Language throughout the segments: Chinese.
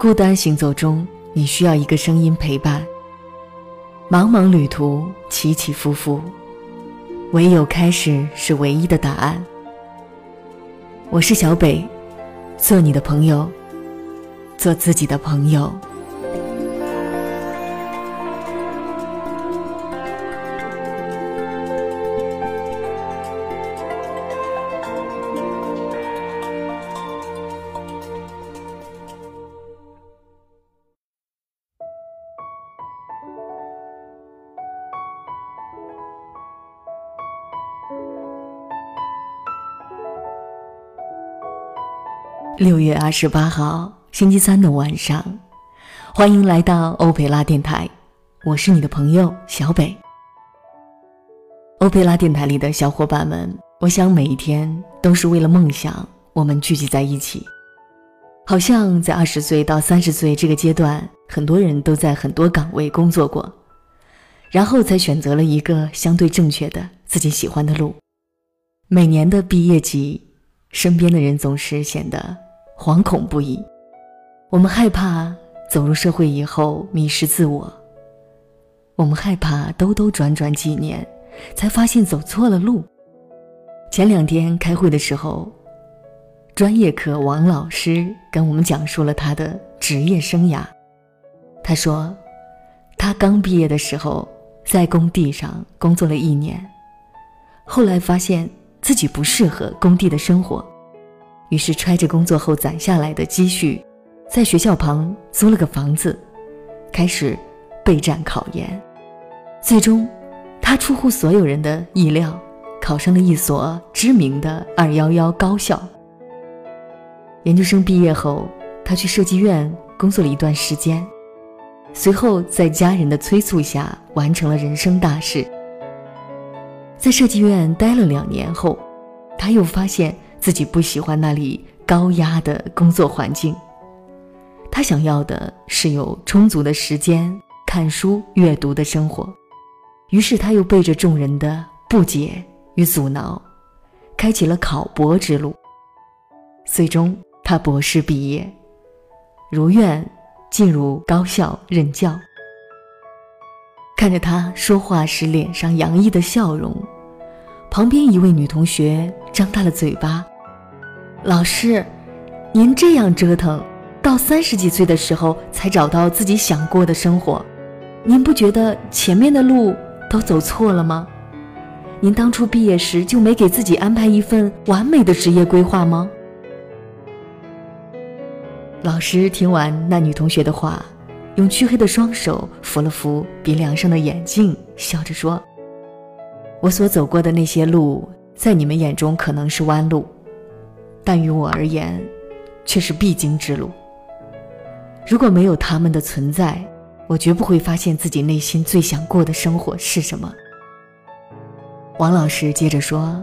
孤单行走中，你需要一个声音陪伴。茫茫旅途，起起伏伏，唯有开始是唯一的答案。我是小北，做你的朋友，做自己的朋友。六月二十八号，星期三的晚上，欢迎来到欧佩拉电台，我是你的朋友小北。欧佩拉电台里的小伙伴们，我想每一天都是为了梦想，我们聚集在一起。好像在二十岁到三十岁这个阶段，很多人都在很多岗位工作过，然后才选择了一个相对正确的自己喜欢的路。每年的毕业季，身边的人总是显得。惶恐不已，我们害怕走入社会以后迷失自我。我们害怕兜兜转转几年，才发现走错了路。前两天开会的时候，专业课王老师跟我们讲述了他的职业生涯。他说，他刚毕业的时候在工地上工作了一年，后来发现自己不适合工地的生活。于是揣着工作后攒下来的积蓄，在学校旁租了个房子，开始备战考研。最终，他出乎所有人的意料，考上了一所知名的“二幺幺”高校。研究生毕业后，他去设计院工作了一段时间，随后在家人的催促下完成了人生大事。在设计院待了两年后，他又发现。自己不喜欢那里高压的工作环境，他想要的是有充足的时间看书阅读的生活。于是他又背着众人的不解与阻挠，开启了考博之路。最终，他博士毕业，如愿进入高校任教。看着他说话时脸上洋溢的笑容，旁边一位女同学张大了嘴巴。老师，您这样折腾，到三十几岁的时候才找到自己想过的生活，您不觉得前面的路都走错了吗？您当初毕业时就没给自己安排一份完美的职业规划吗？老师听完那女同学的话，用黢黑的双手扶了扶鼻梁上的眼镜，笑着说：“我所走过的那些路，在你们眼中可能是弯路。”但于我而言，却是必经之路。如果没有他们的存在，我绝不会发现自己内心最想过的生活是什么。王老师接着说：“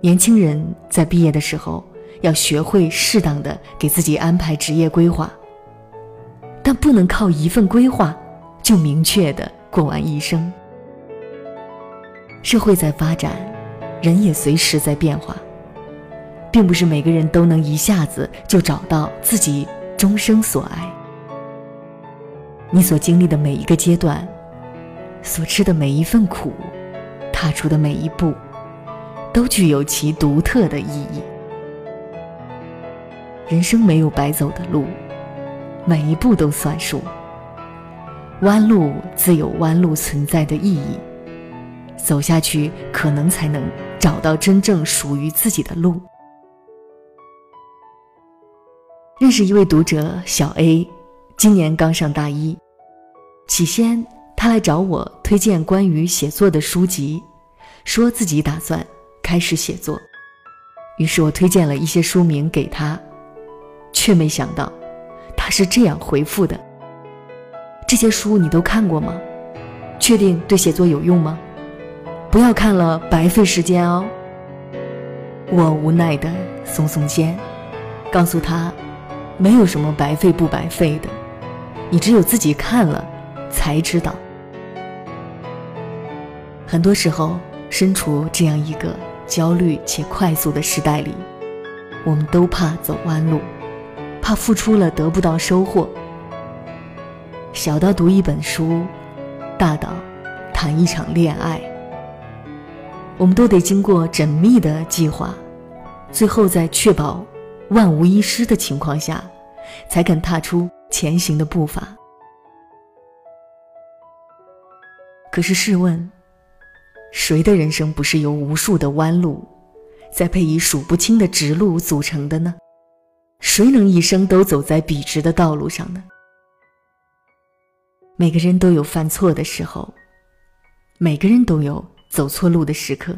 年轻人在毕业的时候，要学会适当的给自己安排职业规划，但不能靠一份规划就明确的过完一生。社会在发展，人也随时在变化。”并不是每个人都能一下子就找到自己终生所爱。你所经历的每一个阶段，所吃的每一份苦，踏出的每一步，都具有其独特的意义。人生没有白走的路，每一步都算数。弯路自有弯路存在的意义，走下去，可能才能找到真正属于自己的路。认识一位读者小 A，今年刚上大一。起先，他来找我推荐关于写作的书籍，说自己打算开始写作。于是我推荐了一些书名给他，却没想到，他是这样回复的：“这些书你都看过吗？确定对写作有用吗？不要看了白费时间哦。”我无奈的耸耸肩，告诉他。没有什么白费不白费的，你只有自己看了，才知道。很多时候，身处这样一个焦虑且快速的时代里，我们都怕走弯路，怕付出了得不到收获。小到读一本书，大到谈一场恋爱，我们都得经过缜密的计划，最后再确保万无一失的情况下，才肯踏出前行的步伐。可是试问，谁的人生不是由无数的弯路，再配以数不清的直路组成的呢？谁能一生都走在笔直的道路上呢？每个人都有犯错的时候，每个人都有走错路的时刻，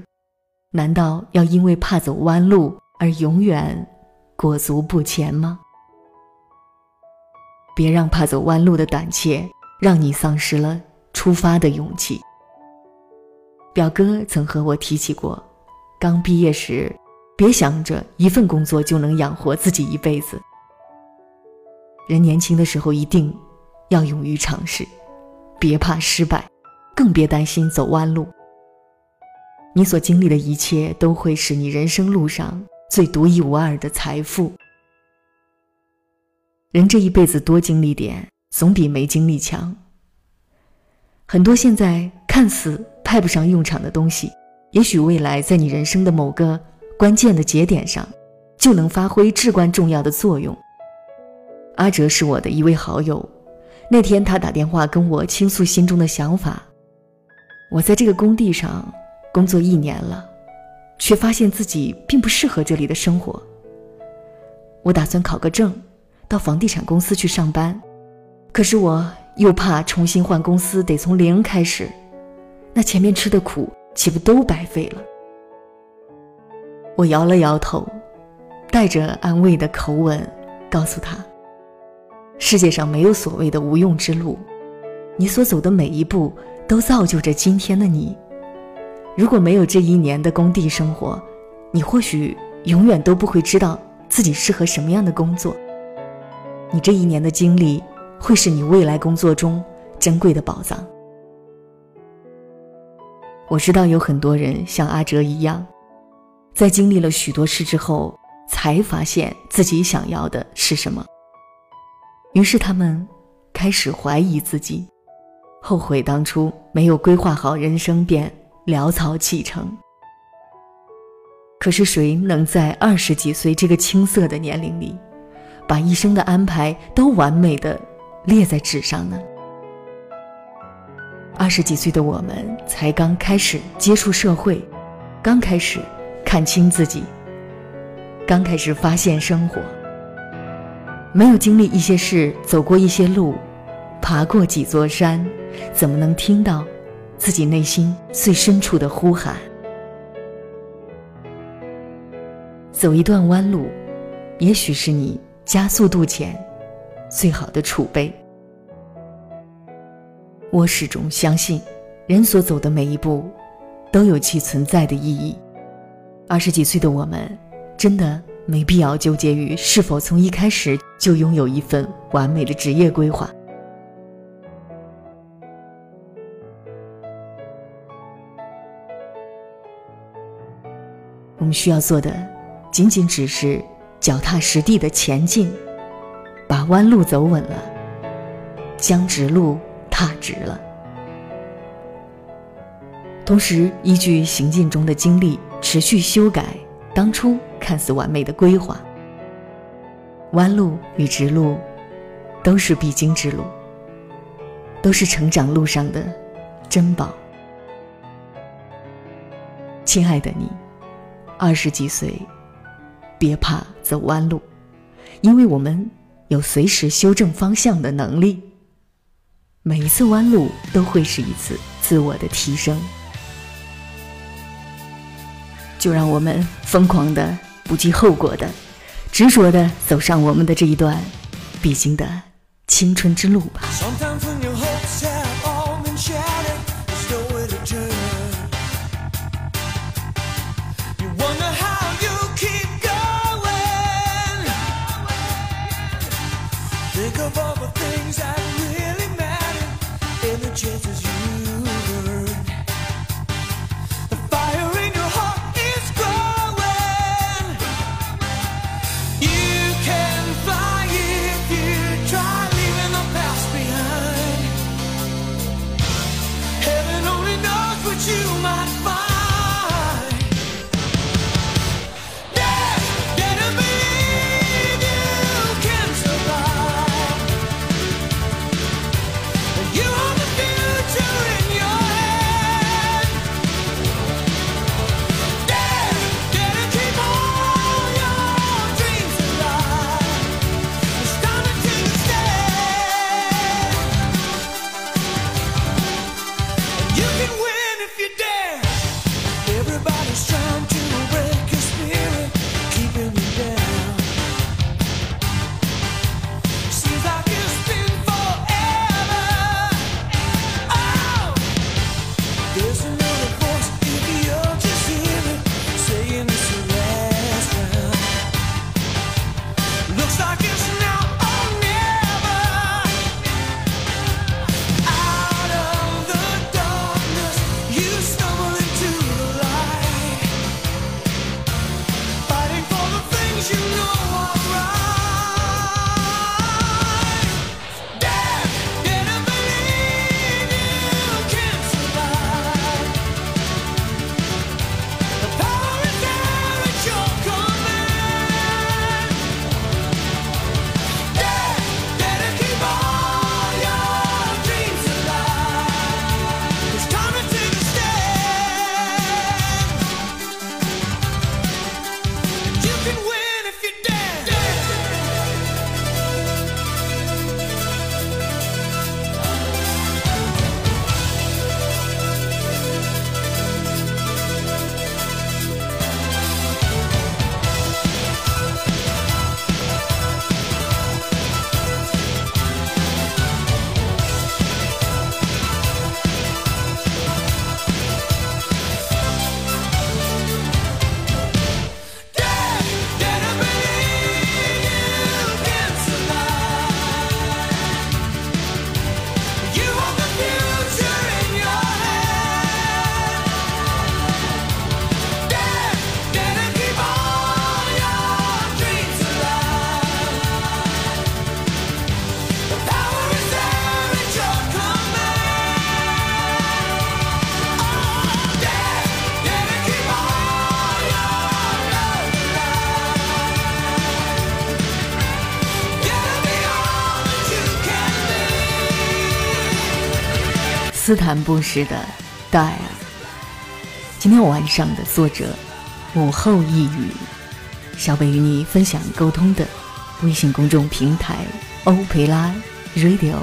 难道要因为怕走弯路而永远裹足不前吗？别让怕走弯路的胆怯让你丧失了出发的勇气。表哥曾和我提起过，刚毕业时，别想着一份工作就能养活自己一辈子。人年轻的时候一定。要勇于尝试，别怕失败，更别担心走弯路。你所经历的一切都会是你人生路上最独一无二的财富。人这一辈子多经历点，总比没经历强。很多现在看似派不上用场的东西，也许未来在你人生的某个关键的节点上，就能发挥至关重要的作用。阿哲是我的一位好友。那天他打电话跟我倾诉心中的想法。我在这个工地上工作一年了，却发现自己并不适合这里的生活。我打算考个证，到房地产公司去上班，可是我又怕重新换公司得从零开始，那前面吃的苦岂不都白费了？我摇了摇头，带着安慰的口吻告诉他。世界上没有所谓的无用之路，你所走的每一步都造就着今天的你。如果没有这一年的工地生活，你或许永远都不会知道自己适合什么样的工作。你这一年的经历会是你未来工作中珍贵的宝藏。我知道有很多人像阿哲一样，在经历了许多事之后，才发现自己想要的是什么。于是他们开始怀疑自己，后悔当初没有规划好人生便潦草启程。可是谁能在二十几岁这个青涩的年龄里，把一生的安排都完美的列在纸上呢？二十几岁的我们才刚开始接触社会，刚开始看清自己，刚开始发现生活。没有经历一些事，走过一些路，爬过几座山，怎么能听到自己内心最深处的呼喊？走一段弯路，也许是你加速度前最好的储备。我始终相信，人所走的每一步，都有其存在的意义。二十几岁的我们，真的。没必要纠结于是否从一开始就拥有一份完美的职业规划。们需要做的，仅仅只是脚踏实地的前进，把弯路走稳了，将直路踏直了。同时，依据行进中的经历，持续修改当初。看似完美的规划，弯路与直路都是必经之路，都是成长路上的珍宝。亲爱的你，二十几岁，别怕走弯路，因为我们有随时修正方向的能力。每一次弯路都会是一次自我的提升。就让我们疯狂的。不计后果的，执着的走上我们的这一段必经的青春之路吧。斯坦布什的戴尔。今天晚上的作者午后一语，小北与你分享沟通的微信公众平台欧培拉 Radio。